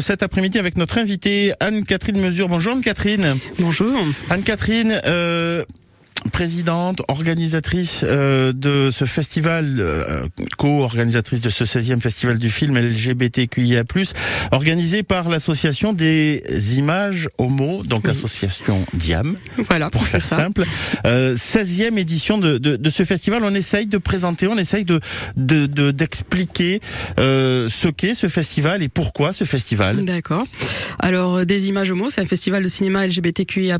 Cet après-midi avec notre invitée Anne-Catherine Mesure. Bonjour Anne-Catherine. Bonjour. Anne-Catherine, euh, présidente, organisatrice euh, de ce festival, euh, co-organisatrice de ce 16e festival du film LGBTQIA+, organisé par l'association des images homo, donc l'association Diam, voilà, pour faire ça. simple. Euh, 16e édition de, de, de, ce festival, on essaye de présenter, on essaye de d'expliquer de, ce qu'est ce festival et pourquoi ce festival. D'accord. Alors, des images homo, c'est un festival de cinéma LGBTQIA+,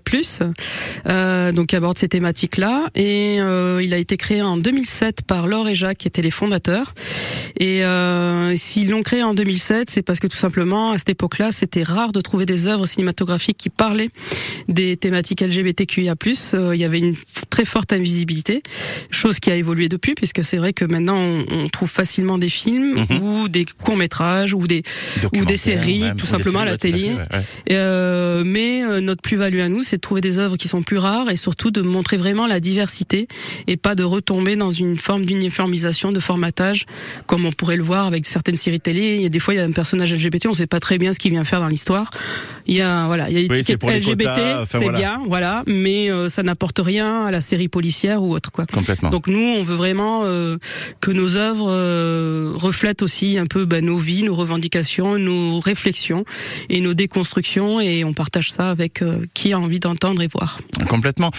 euh, donc qui aborde ces thématiques là et euh, il a été créé en 2007 par Laure et Jacques qui étaient les fondateurs et euh, s'ils l'ont créé en 2007 c'est parce que tout simplement à cette époque-là c'était rare de trouver des œuvres cinématographiques qui parlaient des thématiques LGBTQIA+. Euh, il y avait une très forte invisibilité, chose qui a évolué depuis puisque c'est vrai que maintenant on, on, trouve facilement des films mm -hmm. ou des courts métrages ou des ou des séries même, tout simplement à la télé. Fait, ouais. euh, mais notre plus-value à nous c'est de trouver des œuvres qui sont plus rares et surtout de montrer vraiment la diversité et pas de retomber dans une forme d'uniformisation, de formatage, comme on pourrait le voir avec certaines séries télé. Il y a des fois, il y a un personnage LGBT, on sait pas très bien ce qu'il vient faire dans l'histoire. Il y a, voilà, il y a l'étiquette oui, LGBT, enfin, c'est voilà. bien, voilà, mais euh, ça n'apporte rien à la série policière ou autre, quoi. Complètement. Donc nous, on veut vraiment euh, que nos œuvres euh, reflètent aussi un peu ben, nos vies, nos revendications, nos réflexions et nos déconstructions, et on partage ça avec qui a envie d'entendre et voir. Complètement.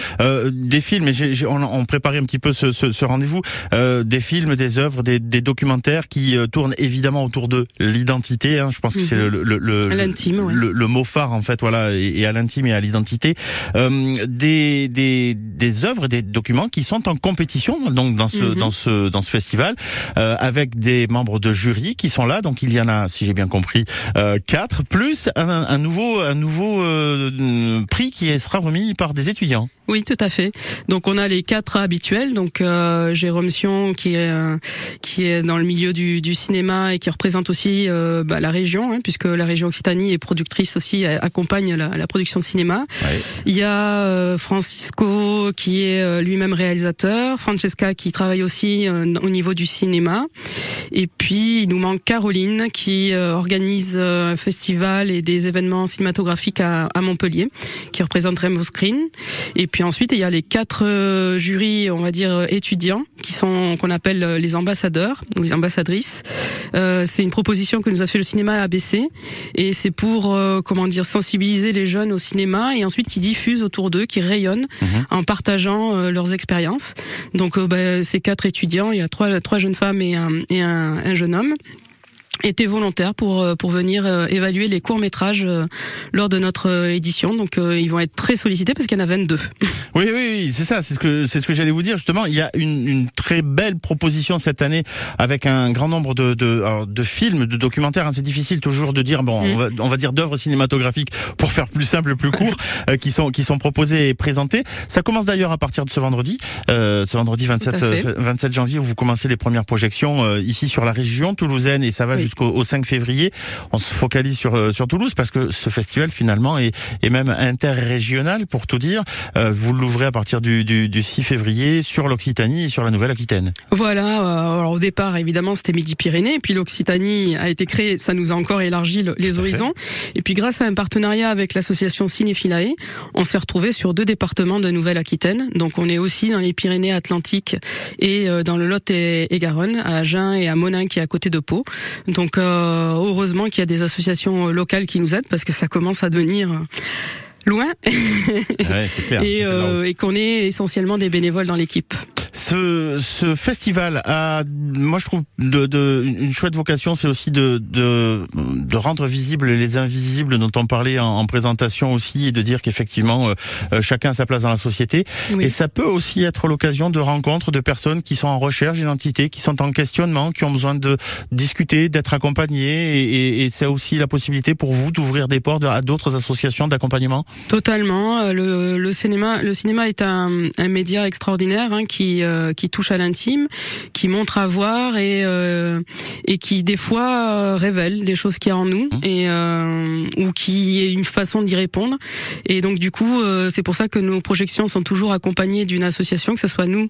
Des films, et j ai, j ai, on, on, préparait un petit peu ce, ce, ce rendez-vous, des films, des œuvres, des, des documentaires qui tournent évidemment autour de l'identité. Hein, je pense que Mhm. c'est le, le, le, l'intime, ouais. le, le, mot phare en fait, voilà, et, à l'intime et à l'identité. Euh, des, des, des œuvres, des documents qui sont en compétition donc dans ce Mhm. dans ce dans ce festival euh, avec des membres de jury qui sont là. Donc il y en a, si j'ai bien compris, euh, quatre plus un, un nouveau un nouveau euh, prix qui sera remis par des étudiants. Oui, tout à fait. Donc on a les quatre habituels. Donc euh, Jérôme Sion qui est euh, qui est dans le milieu du, du cinéma et qui représente aussi euh, bah, la région, hein, puisque la région Occitanie est productrice aussi, accompagne la, la production de cinéma. Ouais. Il y a euh, Francisco qui est euh, lui-même réalisateur, Francesca qui travaille aussi euh, au niveau du cinéma, et puis il nous manque Caroline qui organise un festival et des événements cinématographiques à, à Montpellier, qui représente Rainbow Screen. Et puis ensuite, il y a les quatre euh, jurys, on va dire étudiants, qui sont qu'on appelle les ambassadeurs ou les ambassadrices. Euh, c'est une proposition que nous a fait le cinéma ABC, et c'est pour euh, comment dire sensibiliser les jeunes au cinéma et ensuite qui diffusent autour d'eux, qui rayonnent Mhm. en partageant euh, leurs expériences. Donc bah, ces quatre étudiants, il y a trois trois jeunes femmes et un, et un, un jeune homme étaient volontaires pour euh, pour venir euh, évaluer les courts métrages euh, lors de notre euh, édition. Donc euh, ils vont être très sollicités parce qu'il y en a 22. Oui, oui, oui, c'est ça, c'est ce que c'est ce que j'allais vous dire justement. Il y a une, une, très belle proposition cette année avec un grand nombre de de, alors, de films, de documentaires. Hein, c'est difficile toujours de dire bon, Mm. on va on va dire d'œuvres cinématographiques pour faire plus simple, plus court, euh, qui sont qui sont proposées et présentées. Ça commence d'ailleurs à partir de ce vendredi, euh, ce vendredi 27 27 janvier où vous commencez les premières projections euh, ici sur la région toulousaine et ça va Oui. Jusqu'au au 5 février. On se focalise sur euh, sur Toulouse parce que ce festival finalement est est même interrégional pour tout dire. Euh, vous l'ouvrez à partir du, du, du 6 février sur l'Occitanie et sur la Nouvelle-Aquitaine. Voilà. euh, alors au départ, évidemment, c'était Midi-Pyrénées, puis l'Occitanie a été créée. Ça nous a encore élargi le, les horizons. Et puis grâce à un partenariat avec l'association Cinéphilae, on s'est retrouvé sur deux départements de Nouvelle-Aquitaine. Donc on est aussi dans les Pyrénées-Atlantiques et dans le Lot et, et, Garonne, à Agen et à Monin qui est à côté de Pau. Donc euh, heureusement qu'il y a des associations locales qui nous aident parce que ça commence à devenir loin ouais, clair, et, euh, et qu'on est essentiellement des bénévoles dans l'équipe. Ce, ce festival a, moi je trouve, de, de, une chouette vocation, c'est aussi de, de, de rendre visibles les invisibles dont on parlait en, en présentation aussi, et de dire qu'effectivement euh, chacun a sa place dans la société. Oui. Et ça peut aussi être l'occasion de rencontres de personnes qui sont en recherche d'identité, qui sont en questionnement, qui ont besoin de discuter, d'être accompagnés, et, et, et c'est aussi la possibilité pour vous d'ouvrir des portes à d'autres associations d'accompagnement? Totalement. Le, le cinéma, le cinéma est un, un média extraordinaire hein, qui euh, qui touchent à l'intime, qui montrent à voir et et qui des fois révèlent des choses qu'il y a en nous mmh. et ou qui est une façon d'y répondre. Et donc du coup, c'est pour ça que nos projections sont toujours accompagnées d'une association, que ce soit nous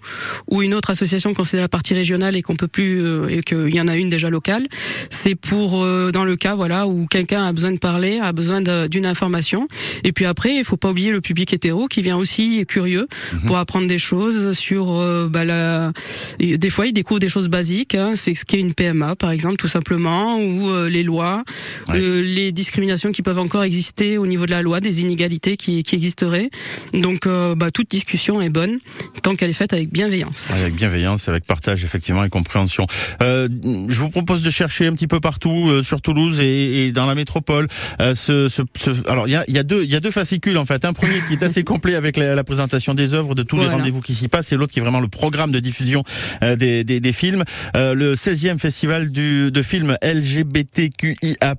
ou une autre association quand c'est la partie régionale et qu'on peut plus et qu'il y en a une déjà locale. C'est pour dans le cas voilà où quelqu'un a besoin de parler, a besoin d'une information. Et puis après, il faut pas oublier le public hétéro qui vient aussi curieux mhm. pour apprendre des choses sur euh, bah, la... des fois il découvre des choses basiques, hein, c'est ce qu'est une PMA par exemple tout simplement ou euh, les lois, euh, les discriminations qui peuvent encore exister au niveau de la loi, des inégalités qui, qui existeraient. Donc bah, toute discussion est bonne tant qu'elle est faite avec bienveillance. Avec bienveillance, avec partage effectivement et compréhension. je vous propose de chercher un petit peu partout sur Toulouse et, et dans la métropole. ce, ce, ce, alors il y a, y a deux il y a deux fascicules en fait. Un premier qui est assez complet avec la, la présentation des œuvres, de tous les rendez-vous qui s'y passent, et l'autre qui est vraiment le programme de diffusion euh, des, des, des, films. Euh, le 16e festival de films LGBTQIA+,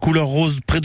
couleur rose prédominante